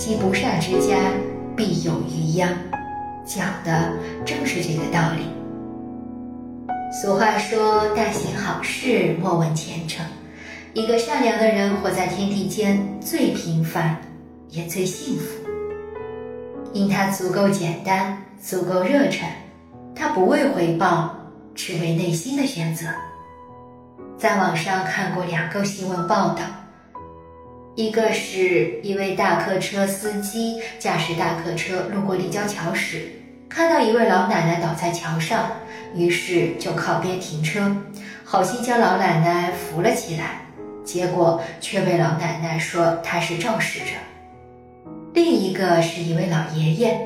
积不善之家，必有余殃。讲的正是这个道理。俗话说：“但行好事，莫问前程。”一个善良的人，活在天地间最平凡，也最幸福。因他足够简单，足够热忱，他不为回报，只为内心的选择。在网上看过两个新闻报道，一个是一位大客车司机驾驶大客车路过立交桥时，看到一位老奶奶倒在桥上，于是就靠边停车，好心将老奶奶扶了起来，结果却被老奶奶说她是肇事者。另一个是一位老爷爷，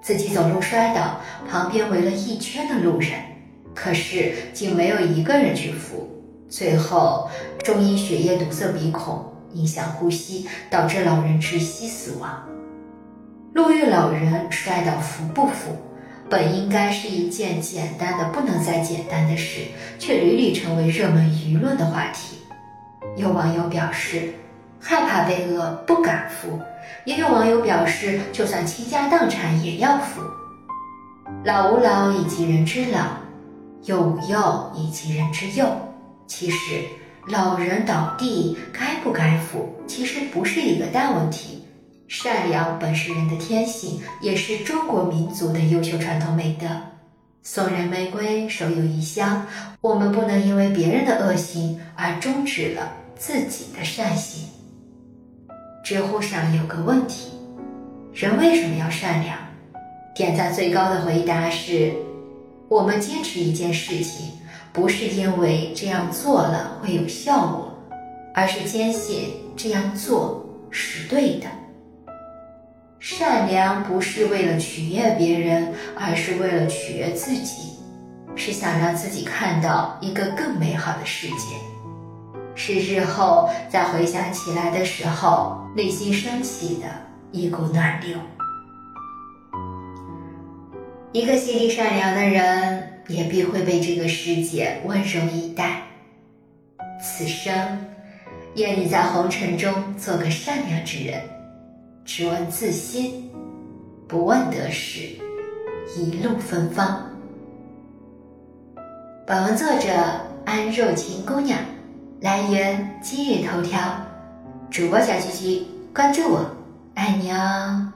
自己走路摔倒，旁边围了一圈的路人，可是竟没有一个人去扶，最后终因血液堵塞鼻孔，影响呼吸，导致老人窒息死亡。路遇老人摔倒扶不扶，本应该是一件简单的不能再简单的事，却屡屡成为热门舆论的话题。有网友表示。害怕被讹，不敢扶。也有网友表示，就算倾家荡产也要扶。老吾老以及人之老，幼吾幼以及人之幼。其实，老人倒地该不该扶，其实不是一个大问题。善良本是人的天性，也是中国民族的优秀传统美德。送人玫瑰，手有余香。我们不能因为别人的恶行而终止了自己的善行。知乎上有个问题：人为什么要善良？点赞最高的回答是：我们坚持一件事情，不是因为这样做了会有效果，而是坚信这样做是对的。善良不是为了取悦别人，而是为了取悦自己，是想让自己看到一个更美好的世界。是日后再回想起来的时候，内心升起的一股暖流。一个心地善良的人，也必会被这个世界温柔以待。此生，愿你在红尘中做个善良之人，只问自心，不问得失，一路芬芳。本文作者安若晴姑娘。来源：今日头条，主播小菊菊，关注我，爱你哦。